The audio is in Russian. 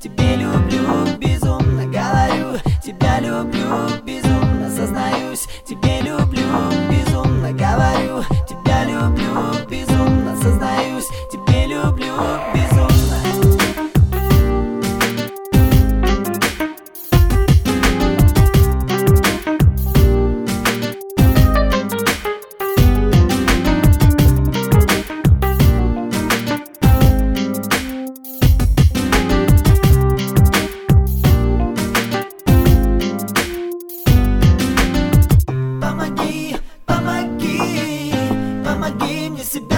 to be помоги мне себя